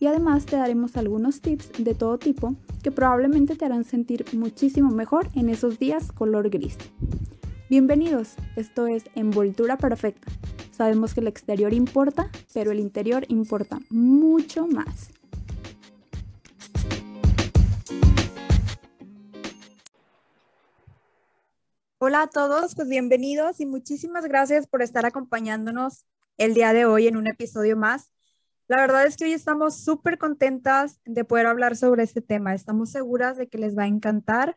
y además te daremos algunos tips de todo tipo que probablemente te harán sentir muchísimo mejor en esos días color gris. Bienvenidos, esto es Envoltura Perfecta. Sabemos que el exterior importa, pero el interior importa mucho más. Hola a todos, pues bienvenidos y muchísimas gracias por estar acompañándonos el día de hoy en un episodio más la verdad es que hoy estamos súper contentas de poder hablar sobre este tema. Estamos seguras de que les va a encantar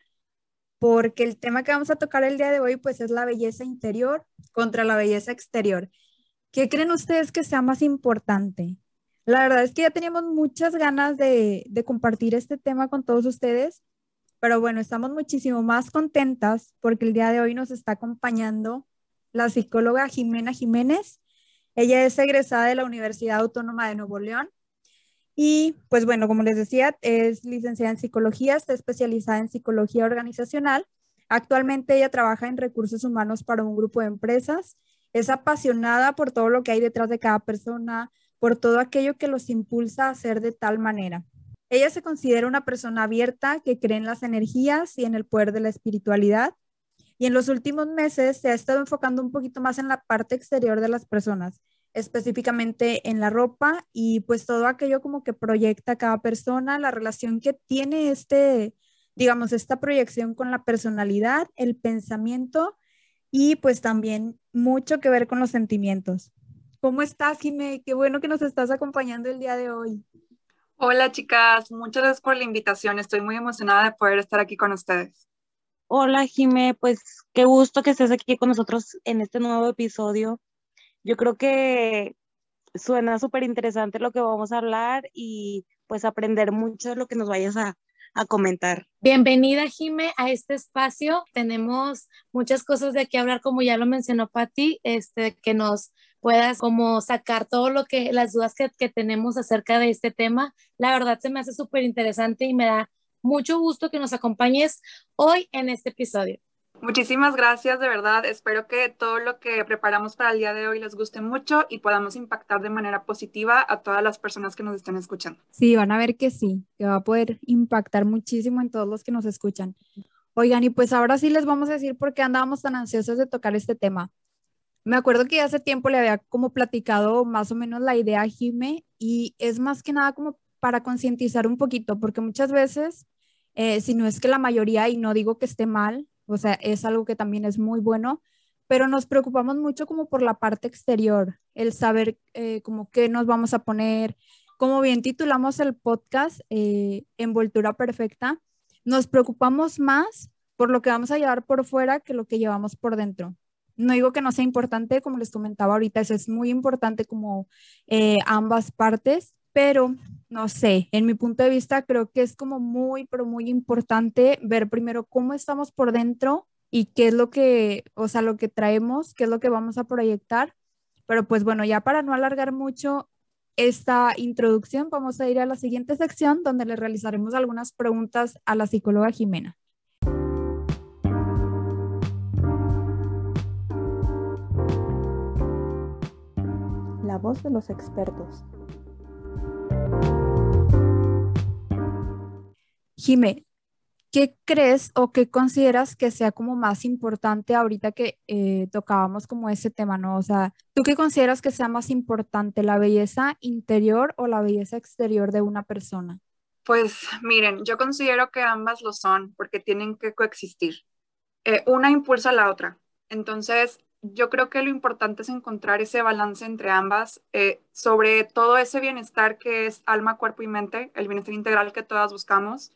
porque el tema que vamos a tocar el día de hoy pues es la belleza interior contra la belleza exterior. ¿Qué creen ustedes que sea más importante? La verdad es que ya teníamos muchas ganas de, de compartir este tema con todos ustedes, pero bueno, estamos muchísimo más contentas porque el día de hoy nos está acompañando la psicóloga Jimena Jiménez. Ella es egresada de la Universidad Autónoma de Nuevo León y pues bueno, como les decía, es licenciada en psicología, está especializada en psicología organizacional. Actualmente ella trabaja en recursos humanos para un grupo de empresas. Es apasionada por todo lo que hay detrás de cada persona, por todo aquello que los impulsa a hacer de tal manera. Ella se considera una persona abierta que cree en las energías y en el poder de la espiritualidad y en los últimos meses se ha estado enfocando un poquito más en la parte exterior de las personas, específicamente en la ropa y pues todo aquello como que proyecta cada persona, la relación que tiene este, digamos, esta proyección con la personalidad, el pensamiento y pues también mucho que ver con los sentimientos. ¿Cómo estás, Jimé? Qué bueno que nos estás acompañando el día de hoy. Hola, chicas. Muchas gracias por la invitación. Estoy muy emocionada de poder estar aquí con ustedes. Hola Jime, pues qué gusto que estés aquí con nosotros en este nuevo episodio. Yo creo que suena súper interesante lo que vamos a hablar y pues aprender mucho de lo que nos vayas a, comentar. Bienvenida Jime a este espacio. Tenemos muchas cosas de qué hablar, como ya lo mencionó Patti, este, que nos puedas como sacar todo lo que, las dudas que, que tenemos acerca de este tema. La verdad se me hace súper interesante y me da mucho gusto que nos acompañes hoy en este episodio. Muchísimas gracias, de verdad. Espero que todo lo que preparamos para el día de hoy les guste mucho y podamos impactar de manera positiva a todas las personas que nos estén escuchando. Sí, van a ver que sí, que va a poder impactar muchísimo en todos los que nos escuchan. Oigan, y pues ahora sí les vamos a decir por qué andábamos tan ansiosos de tocar este tema. Me acuerdo que hace tiempo le había como platicado más o menos la idea a Jime y es más que nada como para concientizar un poquito, porque muchas veces eh, si no es que la mayoría, y no digo que esté mal, o sea, es algo que también es muy bueno, pero nos preocupamos mucho como por la parte exterior, el saber eh, como qué nos vamos a poner, como bien titulamos el podcast, eh, Envoltura Perfecta, nos preocupamos más por lo que vamos a llevar por fuera que lo que llevamos por dentro. No digo que no sea importante, como les comentaba ahorita, eso es muy importante como ambas partes, pero no sé, en mi punto de vista creo que es como muy, pero muy importante ver primero cómo estamos por dentro y qué es lo que, o sea, lo que traemos, qué es lo que vamos a proyectar. Pero pues bueno, ya para no alargar mucho esta introducción, vamos a ir a la siguiente sección donde le realizaremos algunas preguntas a la psicóloga Jimena. La voz de los expertos. Jime, ¿qué crees o qué consideras que sea como más importante ahorita que eh, tocábamos como ese tema, ¿no? O sea, ¿tú qué consideras que sea más importante, la belleza interior o la belleza exterior de una persona? Pues miren, yo considero que ambas lo son porque tienen que coexistir. Eh, una impulsa a la otra. Entonces, yo creo que lo importante es encontrar ese balance entre ambas, eh, sobre todo ese bienestar que es alma, cuerpo y mente, el bienestar integral que todas buscamos,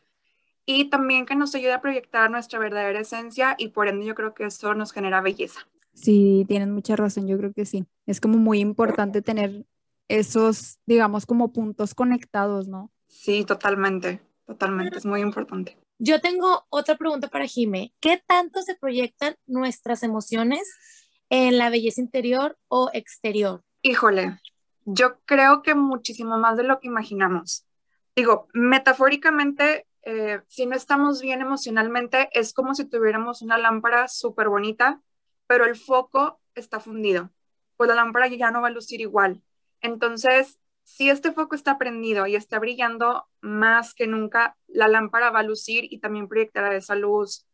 y también que nos ayude a proyectar nuestra verdadera esencia y por ende yo creo que eso nos genera belleza. Sí, tienen mucha razón, yo creo que sí. Es como muy importante tener esos, digamos, como puntos conectados, ¿no? Sí, totalmente, totalmente, es muy importante. Yo tengo otra pregunta para Jime. ¿Qué tanto se proyectan nuestras emociones en la belleza interior o exterior? Híjole, yo creo que muchísimo más de lo que imaginamos. Digo, metafóricamente, eh, si no estamos bien emocionalmente, es como si tuviéramos una lámpara súper bonita, pero el foco está fundido. Pues la lámpara ya no va a lucir igual. Entonces, si este foco está prendido y está brillando más que nunca, la lámpara va a lucir y también proyectará esa luz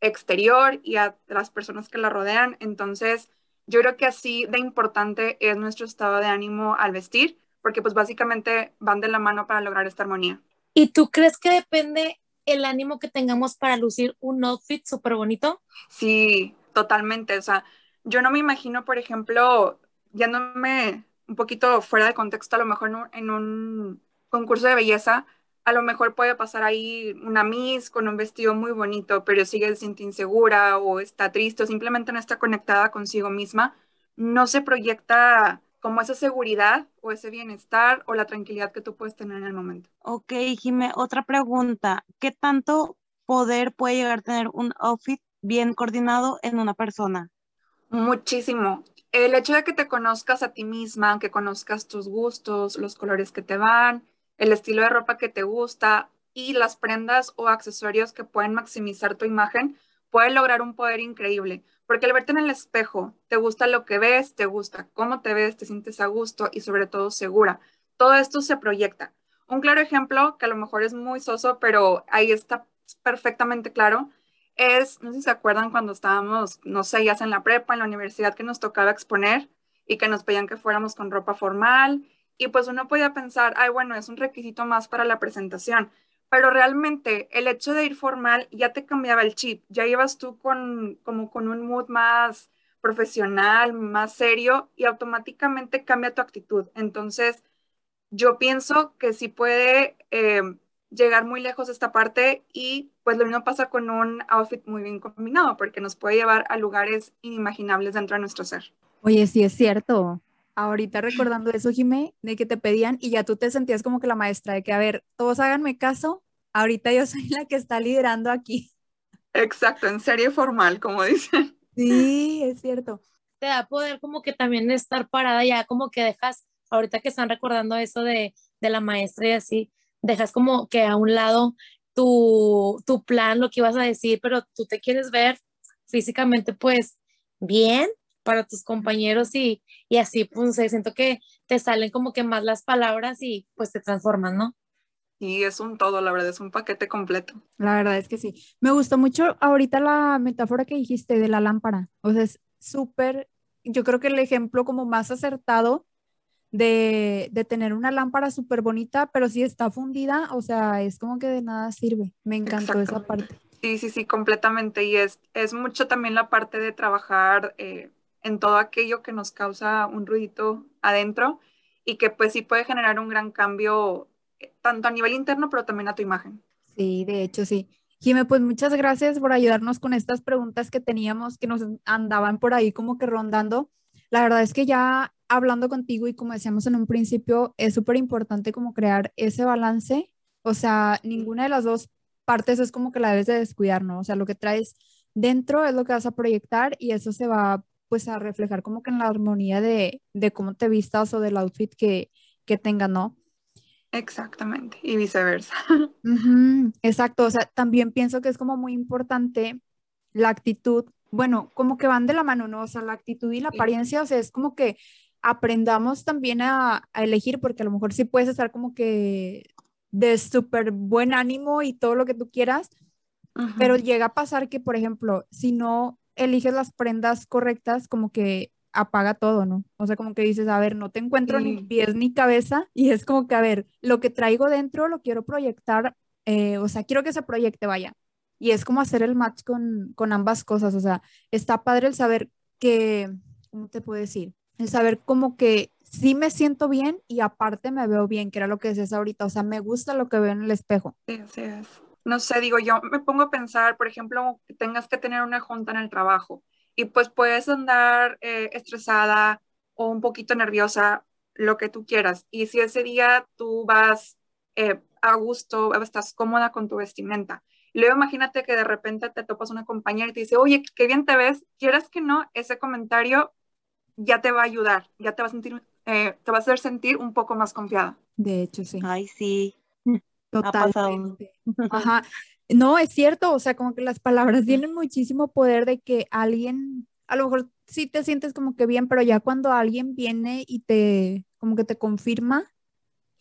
exterior y a las personas que la rodean. Entonces, yo creo que así de importante es nuestro estado de ánimo al vestir, porque pues básicamente van de la mano para lograr esta armonía. ¿Y tú crees que depende el ánimo que tengamos para lucir un outfit súper bonito? Sí, totalmente. O sea, yo no me imagino, por ejemplo, ya no me un poquito fuera de contexto, a lo mejor en un, concurso de belleza, a lo mejor puede pasar ahí una Miss con un vestido muy bonito, pero sigue se insegura o está triste o simplemente no está conectada consigo misma, no se proyecta como esa seguridad o ese bienestar o la tranquilidad que tú puedes tener en el momento. Ok, Jimé, otra pregunta. ¿Qué tanto poder puede llegar a tener un outfit bien coordinado en una persona? Muchísimo el hecho de que te conozcas a ti misma, que conozcas tus gustos, los colores que te van, el estilo de ropa que te gusta y las prendas o accesorios que pueden maximizar tu imagen, puede lograr un poder increíble. Porque al verte en el espejo, te gusta lo que ves, te gusta cómo te ves, te sientes a gusto y sobre todo segura. Todo esto se proyecta. Un claro ejemplo, que a lo mejor es muy soso, pero ahí está perfectamente claro, es, no sé si se acuerdan cuando estábamos, no sé, ya en la prepa, en la universidad, que nos tocaba exponer y que nos pedían que fuéramos con ropa formal. Y pues uno podía pensar, ay, bueno, es un requisito más para la presentación. Pero realmente el hecho de ir formal ya te cambiaba el chip. Ya ibas tú con, como con un mood más profesional, más serio y automáticamente cambia tu actitud. Entonces, yo pienso que sí puede eh, llegar muy lejos esta parte y pues lo mismo pasa con un outfit muy bien combinado porque nos puede llevar a lugares inimaginables dentro de nuestro ser. Oye, sí es cierto. Ahorita recordando eso, Jimé, de que te pedían y ya tú te sentías como que la maestra, de que, a ver, todos háganme caso, ahorita yo soy la que está liderando aquí. Exacto, en serie formal, como dicen. Sí, es cierto. Te da poder como que también estar parada ya, como que dejas, ahorita que están recordando eso de, de la maestra y así, dejas como que a un lado tu, tu plan, lo que ibas a decir, pero tú te quieres ver físicamente pues bien para tus compañeros y, y así pues siento que te salen como que más las palabras y pues te transforman, ¿no? Y es un todo, la verdad, es un paquete completo. La verdad es que sí. Me gustó mucho ahorita la metáfora que dijiste de la lámpara. O sea, es súper, yo creo que el ejemplo como más acertado de, tener una lámpara súper bonita, pero si está fundida, o sea, es como que de nada sirve. Me encantó esa parte. Sí, sí, sí, completamente. Y es, es mucho también la parte de trabajar eh, en todo aquello que nos causa un ruidito adentro y que pues sí puede generar un gran cambio eh, tanto a nivel interno, pero también a tu imagen. Sí, de hecho, sí. Jimé, pues muchas gracias por ayudarnos con estas preguntas que teníamos, que nos andaban por ahí como que rondando. La verdad es que ya hablando contigo y como decíamos en un principio, es súper importante como crear ese balance. O sea, ninguna de las dos partes es como que la debes de descuidar, ¿no? O sea, lo que traes dentro es lo que vas a proyectar y eso se va pues a reflejar como que en la armonía de, de cómo te vistas o del outfit que, que tengas, ¿no? Exactamente, y viceversa. exacto, o sea, también pienso que es como muy importante la actitud, bueno, como que van de la mano, ¿no? O sea, la actitud y la apariencia, o sea, es como que aprendamos también a, elegir, porque a lo mejor sí puedes estar como que de súper buen ánimo y todo lo que tú quieras, pero llega a pasar que, por ejemplo, si no eliges las prendas correctas, como que apaga todo, ¿no? O sea, como que dices, a ver, no te encuentro ni pies ni cabeza y es como que, a ver, lo que traigo dentro lo quiero proyectar, eh, o sea, quiero que se proyecte, vaya. Y es como hacer el match con, con ambas cosas, o sea, está padre el saber que, ¿cómo te puedo decir? el saber como que sí me siento bien y aparte me veo bien, que era lo que decías ahorita, o sea, me gusta lo que veo en el espejo. Sí, así es. No sé, digo, yo me pongo a pensar, por ejemplo, que tengas que tener una junta en el trabajo y pues puedes andar eh, estresada o un poquito nerviosa, lo que tú quieras. Y si ese día tú vas eh, a gusto, estás cómoda con tu vestimenta. Luego imagínate que de repente te topas una compañera y te dice, oye, qué bien te ves, quieras que no, ese comentario ya te va a ayudar, ya te va a sentir, eh, te va a hacer sentir un poco más confiada. De hecho, sí. Ay, sí. Totalmente. Ajá. No, es cierto, o sea, como que las palabras tienen muchísimo poder de que alguien, a lo mejor sí te sientes como que bien, pero ya cuando alguien viene y te, como que te confirma,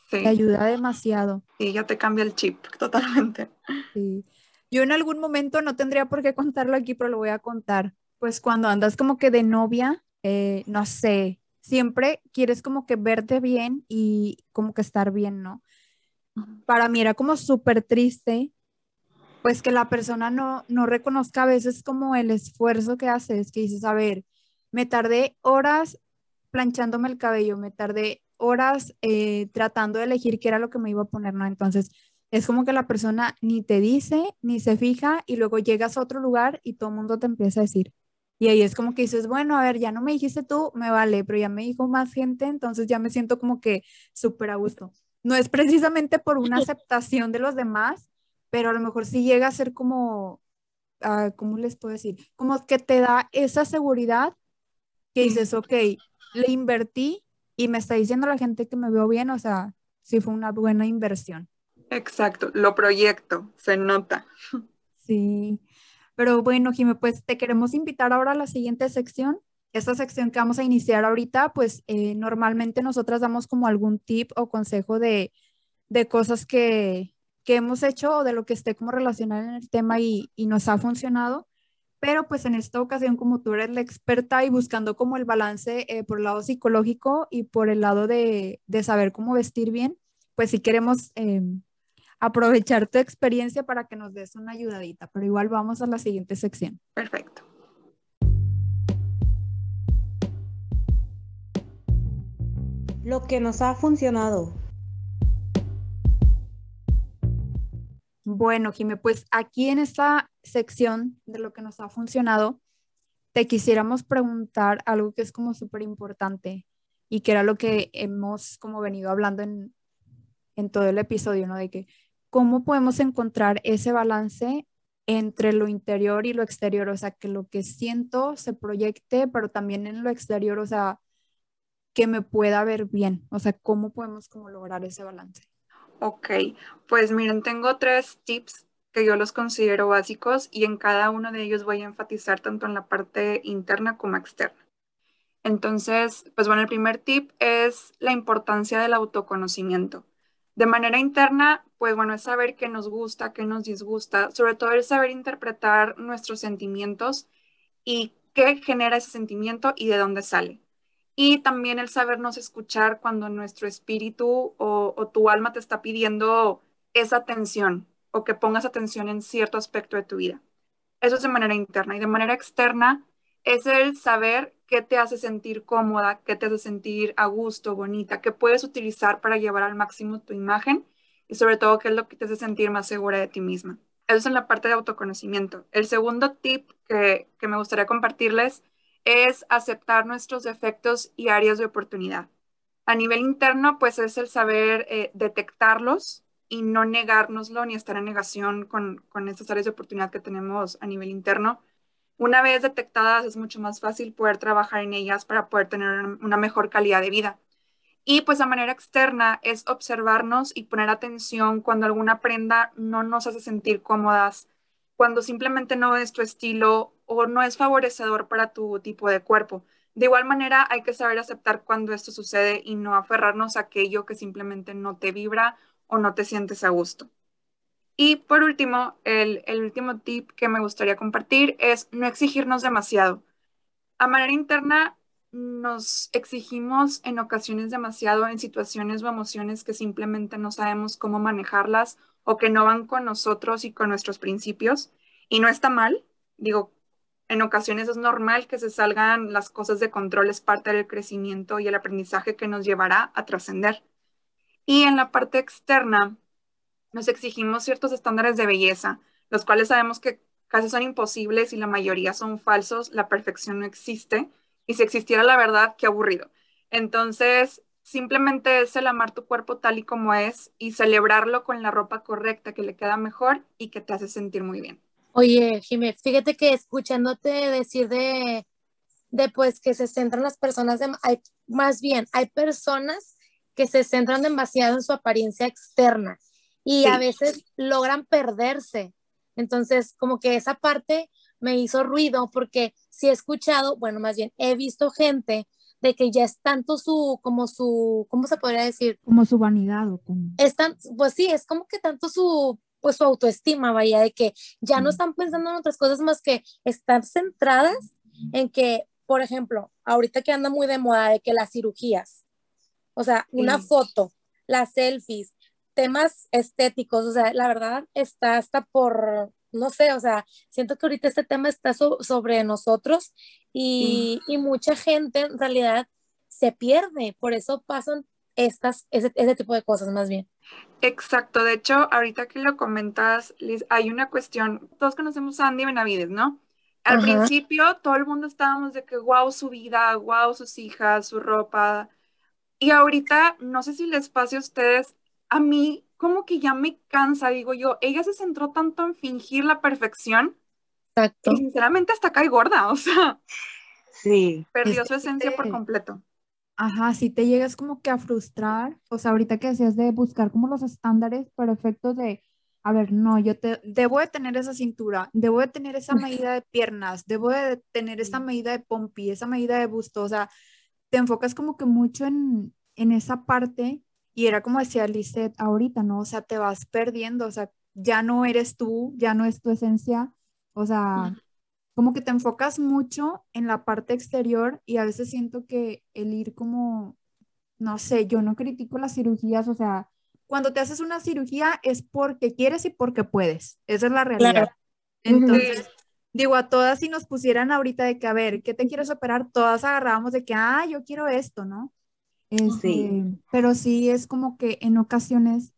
te ayuda demasiado. Sí, ya te cambia el chip totalmente. Sí. Yo en algún momento no tendría por qué contarlo aquí, pero lo voy a contar. Pues cuando andas como que de novia, eh, no sé, siempre quieres como que verte bien y como que estar bien, ¿no? Para mí era como súper triste, pues que la persona no, no reconozca a veces como el esfuerzo que haces, que dices, a ver, me tardé horas planchándome el cabello, me tardé horas eh, tratando de elegir qué era lo que me iba a poner, ¿no? Entonces, es como que la persona ni te dice, ni se fija, y luego llegas a otro lugar y todo mundo te empieza a decir. Y ahí es como que dices, bueno, a ver, ya no me dijiste tú, me vale, pero ya me dijo más gente, entonces ya me siento como que súper a gusto. No es precisamente por una aceptación de los demás, pero a lo mejor sí llega a ser como, uh, ¿cómo les puedo decir? Como que te da esa seguridad que dices, ok, le invertí y me está diciendo la gente que me veo bien, o sea, sí fue una buena inversión. Exacto, lo proyecto, se nota. Sí, pero bueno, Jimé, pues te queremos invitar ahora a la siguiente sección. Esta sección que vamos a iniciar ahorita, pues eh, normalmente nosotras damos como algún tip o consejo de, de cosas que, que, hemos hecho o de lo que esté como relacionado en el tema y, y nos ha funcionado pero pues en esta ocasión como tú eres la experta y buscando como el balance eh, por el lado psicológico y por el lado de, de saber cómo vestir bien, pues si queremos eh, aprovechar tu experiencia para que nos des una ayudadita, pero igual vamos a la siguiente sección. Perfecto. Lo que nos ha funcionado. Bueno, Jimé, pues aquí en esta sección de lo que nos ha funcionado, te quisiéramos preguntar algo que es como súper importante y que era lo que hemos como venido hablando en, en todo el episodio, ¿no? De que cómo podemos encontrar ese balance entre lo interior y lo exterior, o sea, que lo que siento se proyecte, pero también en lo exterior, o sea, que me pueda ver bien, o sea, cómo podemos como lograr ese balance. Ok, pues miren, tengo tres tips que yo los considero básicos y en cada uno de ellos voy a enfatizar tanto en la parte interna como externa. Entonces, pues bueno, el primer tip es la importancia del autoconocimiento. De manera interna, pues bueno, es saber qué nos gusta, qué nos disgusta, sobre todo el saber interpretar nuestros sentimientos y qué genera ese sentimiento y de dónde sale y también el sabernos escuchar cuando nuestro espíritu o, tu alma te está pidiendo esa atención o que pongas atención en cierto aspecto de tu vida. Eso es de manera interna y de manera externa es el saber qué te hace sentir cómoda, qué te hace sentir a gusto, bonita, qué puedes utilizar para llevar al máximo tu imagen y sobre todo qué es lo que te hace sentir más segura de ti misma. Eso es en la parte de autoconocimiento. El segundo tip que, que me gustaría compartirles es aceptar nuestros defectos y áreas de oportunidad. A nivel interno, pues es el saber eh, detectarlos y no negárnoslo ni estar en negación con, con estas áreas de oportunidad que tenemos a nivel interno. Una vez detectadas, es mucho más fácil poder trabajar en ellas para poder tener una mejor calidad de vida. Y pues a manera externa es observarnos y poner atención cuando alguna prenda no nos hace sentir cómodas, cuando simplemente no es tu estilo o no es favorecedor para tu tipo de cuerpo. De igual manera, hay que saber aceptar cuando esto sucede y no aferrarnos a aquello que simplemente no te vibra o no te sientes a gusto. Y por último, el, último tip que me gustaría compartir es no exigirnos demasiado. A manera interna, nos exigimos en ocasiones demasiado en situaciones o emociones que simplemente no sabemos cómo manejarlas o que no van con nosotros y con nuestros principios. Y no está mal. Digo, en ocasiones es normal que se salgan las cosas de control, es parte del crecimiento y el aprendizaje que nos llevará a trascender. Y en la parte externa, nos exigimos ciertos estándares de belleza, los cuales sabemos que casi son imposibles y la mayoría son falsos, la perfección no existe, y si existiera la verdad, qué aburrido. Entonces, simplemente es el amar tu cuerpo tal y como es y celebrarlo con la ropa correcta que le queda mejor y que te hace sentir muy bien. Oye, Jiménez, fíjate que escuchándote decir de, de pues que se centran las personas, hay, más bien, hay personas que se centran demasiado en su apariencia externa y a veces logran perderse. Entonces, como que esa parte me hizo ruido porque si he escuchado, bueno, más bien he visto gente de que ya es tanto su, como su, ¿cómo se podría decir? Como su vanidad o como... Es pues sí, es como que tanto su, pues su autoestima, vaya, de que ya no están pensando en otras cosas más que estar centradas en que, por ejemplo, ahorita que anda muy de moda de que las cirugías, o sea, una foto, las selfies, temas estéticos, o sea, la verdad está hasta por, no sé, o sea, siento que ahorita este tema está sobre nosotros y, y, mucha gente en realidad se pierde, por eso pasan estas, ese, ese, tipo de cosas más bien. Exacto, de hecho, ahorita que lo comentas, Liz, hay una cuestión, todos conocemos a Andy Benavides, ¿no? Al principio todo el mundo estábamos de que, wow, su vida, wow, sus hijas, su ropa. Y ahorita, no sé si les pase a ustedes, a mí como que ya me cansa, digo yo, ella se centró tanto en fingir la perfección. Exacto. Y sinceramente hasta cae gorda, o sea. Sí. Perdió su esencia por completo. Ajá, si te llegas como que a frustrar, o sea, ahorita que decías de buscar como los estándares perfectos de, a ver, no, yo te, debo de tener esa cintura, debo de tener esa medida de piernas, debo de tener esa medida de pompi, esa medida de busto, o sea, te enfocas como que mucho en, en esa parte y era como decía Lisette ahorita, ¿no? O sea, te vas perdiendo, o sea, ya no eres tú, ya no es tu esencia, o sea, como que te enfocas mucho en la parte exterior y a veces siento que el ir como, no sé, yo no critico las cirugías, o sea, cuando te haces una cirugía es porque quieres y porque puedes, esa es la realidad. Entonces, digo, a todas si nos pusieran ahorita de que, a ver, ¿qué te quieres operar? Todas agarrábamos de que, ah, yo quiero esto, ¿no? Este, pero sí es como que en ocasiones,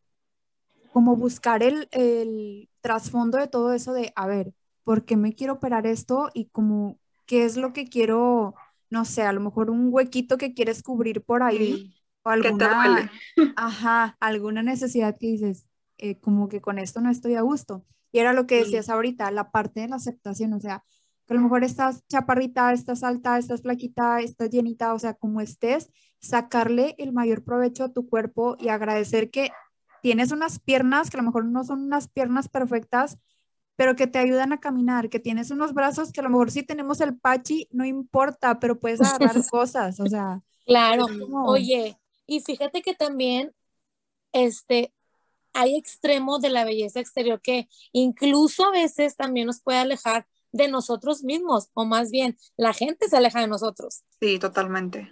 como buscar el, el trasfondo de todo eso de, a ver, ¿por qué me quiero operar esto? Y como, ¿qué es lo que quiero? No sé, a lo mejor un huequito que quieres cubrir por ahí. O alguna, ajá, alguna necesidad que dices, eh, como que con esto no estoy a gusto. Y era lo que decías ahorita, la parte de la aceptación, o sea, que a lo mejor estás chaparrita, estás alta, estás flaquita, estás llenita, o sea, como estés, sacarle el mayor provecho a tu cuerpo y agradecer que tienes unas piernas que a lo mejor no son unas piernas perfectas, pero que te ayudan a caminar, que tienes unos brazos que a lo mejor si tenemos el pachi, no importa, pero puedes agarrar cosas, o sea. Claro, oye, y fíjate que también, este, hay extremos de la belleza exterior que incluso a veces también nos puede alejar de nosotros mismos, o más bien, la gente se aleja de nosotros. Sí, totalmente.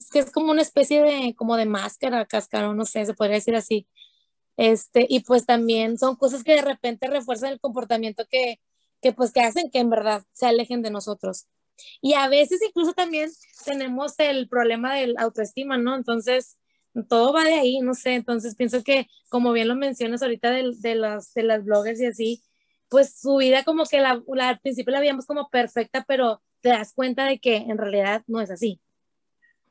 Es que es como una especie de, como de máscara, cascarón, no sé, se podría decir así. Este, y pues también son cosas que de repente refuerzan el comportamiento que, que pues que hacen que en verdad se alejen de nosotros. Y a veces incluso también tenemos el problema del autoestima, ¿no? Entonces, todo va de ahí, no sé, entonces pienso que como bien lo mencionas ahorita de, de, las, de las bloggers y así, pues su vida como que la, al principio la veíamos como perfecta, pero te das cuenta de que en realidad no es así.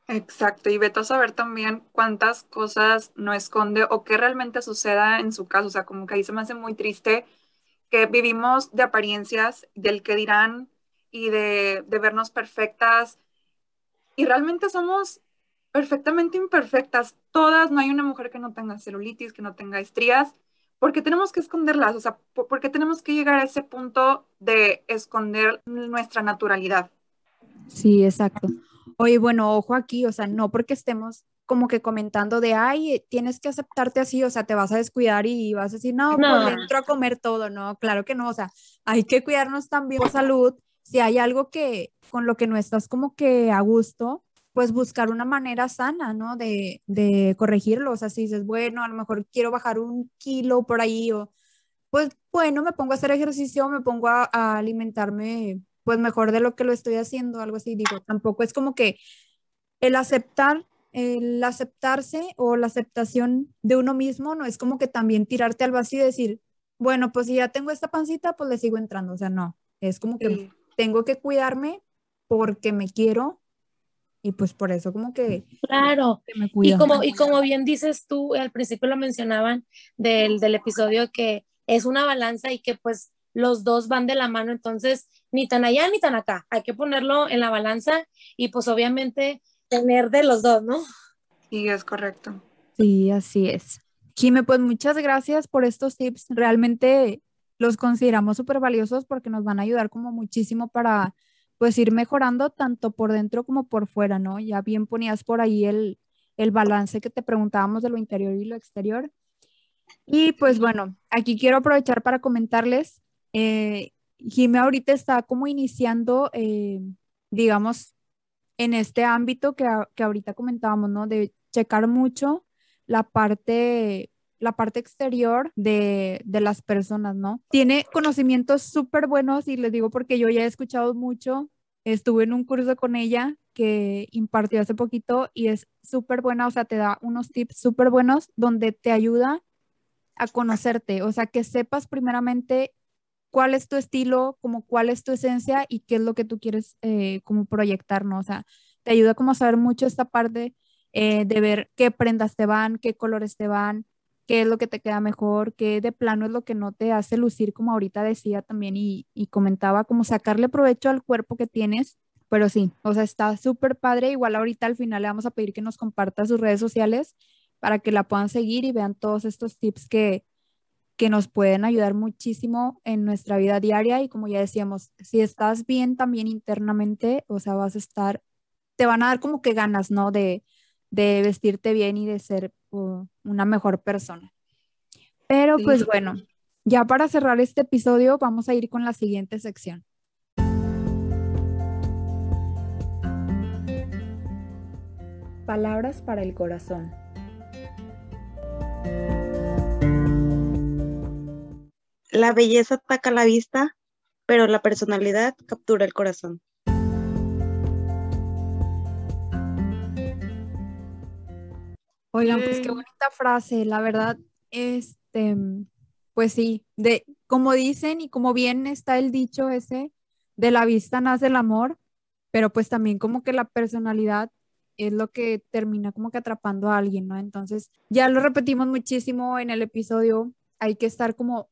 Exacto, y vete a saber también cuántas cosas no esconde o qué realmente suceda en su caso. O sea, como que ahí se me hace muy triste que vivimos de apariencias, del que dirán y de, de vernos perfectas. Y realmente somos perfectamente imperfectas. Todas, no hay una mujer que no tenga celulitis, que no tenga estrías. ¿Por qué tenemos que esconderlas? O sea, ¿por qué tenemos que llegar a ese punto de esconder nuestra naturalidad? Sí, exacto. Oye, bueno, ojo aquí, o sea, no porque estemos como que comentando de, ay, tienes que aceptarte así, o sea, te vas a descuidar y vas a decir, no, pues entro a comer todo, no, claro que no, o sea, hay que cuidarnos también por salud. Si hay algo que con lo que no estás como que a gusto, pues buscar una manera sana, ¿no? De, de corregirlo. O sea, si dices, bueno, a lo mejor quiero bajar un kilo por ahí, o pues bueno, me pongo a hacer ejercicio, me pongo a, alimentarme pues mejor de lo que lo estoy haciendo, algo así. Digo, tampoco es como que el aceptar, el aceptarse o la aceptación de uno mismo, no es como que también tirarte al vacío y decir, bueno, pues si ya tengo esta pancita, pues le sigo entrando. O sea, no, es como que tengo que cuidarme porque me quiero y pues por eso como que... Claro, y como, y como bien dices tú, al principio lo mencionaban del, del episodio que es una balanza y que pues los dos van de la mano, entonces ni tan allá ni tan acá, hay que ponerlo en la balanza y pues obviamente tener de los dos, ¿no? Sí, es correcto. Sí, así es. Jime, pues muchas gracias por estos tips. Realmente los consideramos súper valiosos porque nos van a ayudar como muchísimo para pues ir mejorando tanto por dentro como por fuera, ¿no? Ya bien ponías por ahí el, el balance que te preguntábamos de lo interior y lo exterior. Y pues bueno, aquí quiero aprovechar para comentarles, eh, Jime ahorita está como iniciando, eh, digamos, en este ámbito que, que ahorita comentábamos, ¿no? De checar mucho la parte la parte exterior de, de las personas, ¿no? Tiene conocimientos súper buenos y les digo porque yo ya he escuchado mucho, estuve en un curso con ella que impartió hace poquito y es súper buena, o sea, te da unos tips súper buenos donde te ayuda a conocerte, o sea, que sepas primeramente cuál es tu estilo, como cuál es tu esencia y qué es lo que tú quieres eh, como proyectar, ¿no? O sea, te ayuda como a saber mucho esta parte eh, de ver qué prendas te van, qué colores te van, qué es lo que te queda mejor, qué de plano es lo que no te hace lucir, como ahorita decía también y, comentaba, como sacarle provecho al cuerpo que tienes. Pero sí, o sea, está súper padre. Igual ahorita al final le vamos a pedir que nos comparta sus redes sociales para que la puedan seguir y vean todos estos tips que, que nos pueden ayudar muchísimo en nuestra vida diaria. Y como ya decíamos, si estás bien también internamente, o sea, vas a estar, te van a dar como que ganas, ¿no? De, de vestirte bien y de ser una mejor persona. Pero pues bueno, ya para cerrar este episodio vamos a ir con la siguiente sección. Palabras para el corazón. La belleza ataca la vista, pero la personalidad captura el corazón. Oigan, pues qué bonita frase, la verdad, este, pues sí, de como dicen y como bien está el dicho ese, de la vista nace el amor, pero pues también como que la personalidad es lo que termina como que atrapando a alguien, ¿no? Entonces, ya lo repetimos muchísimo en el episodio, hay que estar como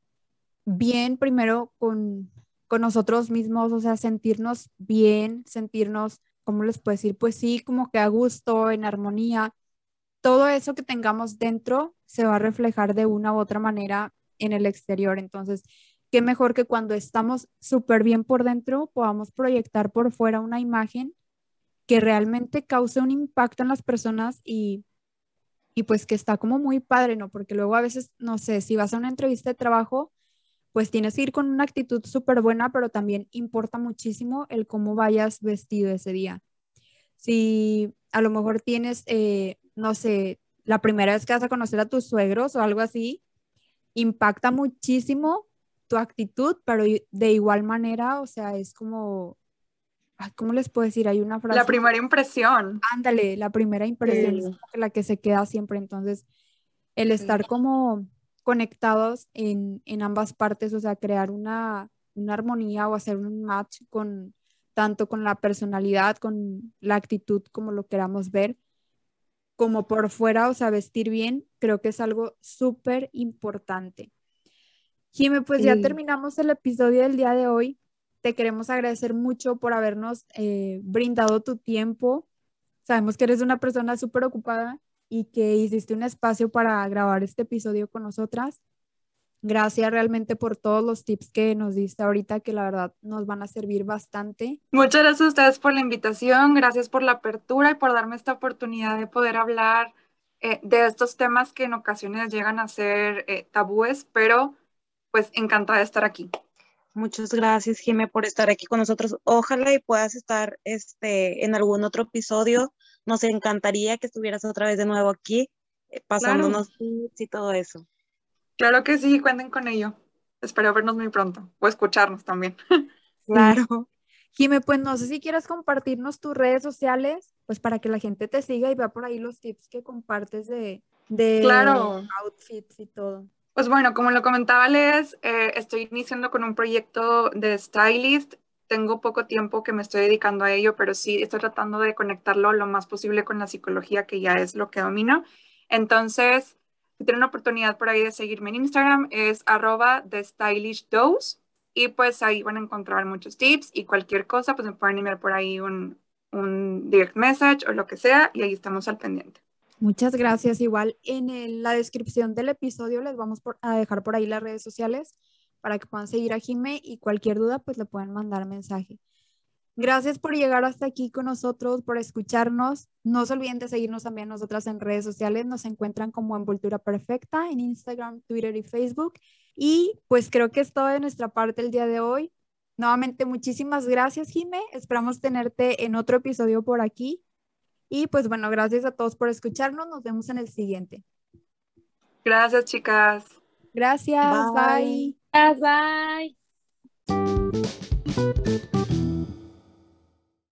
bien primero con, con nosotros mismos, o sea, sentirnos bien, sentirnos, ¿cómo les puedo decir? Pues sí, como que a gusto, en armonía, todo eso que tengamos dentro se va a reflejar de una u otra manera en el exterior. Entonces, qué mejor que cuando estamos súper bien por dentro podamos proyectar por fuera una imagen que realmente cause un impacto en las personas y, y pues que está como muy padre, ¿no? Porque luego a veces, no sé, si vas a una entrevista de trabajo, pues tienes que ir con una actitud súper buena, pero también importa muchísimo el cómo vayas vestido ese día. Si a lo mejor tienes eh, no sé, la primera vez que vas a conocer a tus suegros o algo así, impacta muchísimo tu actitud, pero de igual manera, o sea, es como, ¿cómo les puedo decir? Hay una frase. La primera impresión. Ándale, la primera impresión es la que se queda siempre. Entonces, el estar como conectados en, en, ambas partes, o sea, crear una, una armonía o hacer un match con tanto con la personalidad, con la actitud, como lo queramos ver, como por fuera, o sea, vestir bien, creo que es algo súper importante. Jimmy, pues ya terminamos el episodio del día de hoy. Te queremos agradecer mucho por habernos eh, brindado tu tiempo. Sabemos que eres una persona súper ocupada y que hiciste un espacio para grabar este episodio con nosotras. Gracias realmente por todos los tips que nos diste ahorita, que la verdad nos van a servir bastante. Muchas gracias a ustedes por la invitación, gracias por la apertura y por darme esta oportunidad de poder hablar eh, de estos temas que en ocasiones llegan a ser eh, tabúes, pero pues encantada de estar aquí. Muchas gracias, Jimé, por estar aquí con nosotros. Ojalá y puedas estar este, en algún otro episodio. Nos encantaría que estuvieras otra vez de nuevo aquí, eh, pasándonos tips y todo eso. Claro que sí, cuenten con ello. Espero vernos muy pronto o escucharnos también. Claro. Jime, pues no sé si quieres compartirnos tus redes sociales, pues para que la gente te siga y vea por ahí los tips que compartes de, de outfits y todo. Pues bueno, como lo comentaba Les, eh, estoy iniciando con un proyecto de stylist. Tengo poco tiempo que me estoy dedicando a ello, pero sí estoy tratando de conectarlo lo más posible con la psicología, que ya es lo que domino. Entonces, si tienen oportunidad por ahí de seguirme en Instagram, es arroba the stylish dose. Y pues ahí van a encontrar muchos tips y cualquier cosa, pues me pueden enviar por ahí un, un direct message o lo que sea y ahí estamos al pendiente. Muchas gracias. Igual en la descripción del episodio les vamos a dejar por ahí las redes sociales para que puedan seguir a Jime y cualquier duda pues le pueden mandar mensaje. Gracias por llegar hasta aquí con nosotros, por escucharnos. No se olviden de seguirnos también nosotras en redes sociales. Nos encuentran como Envoltura Perfecta en Instagram, Twitter y Facebook. Y pues creo que es todo de nuestra parte el día de hoy. Nuevamente, muchísimas gracias, Jime. Esperamos tenerte en otro episodio por aquí. Y pues bueno, gracias a todos por escucharnos. Nos vemos en el siguiente. Gracias, chicas. Gracias. Bye. Bye. Bye.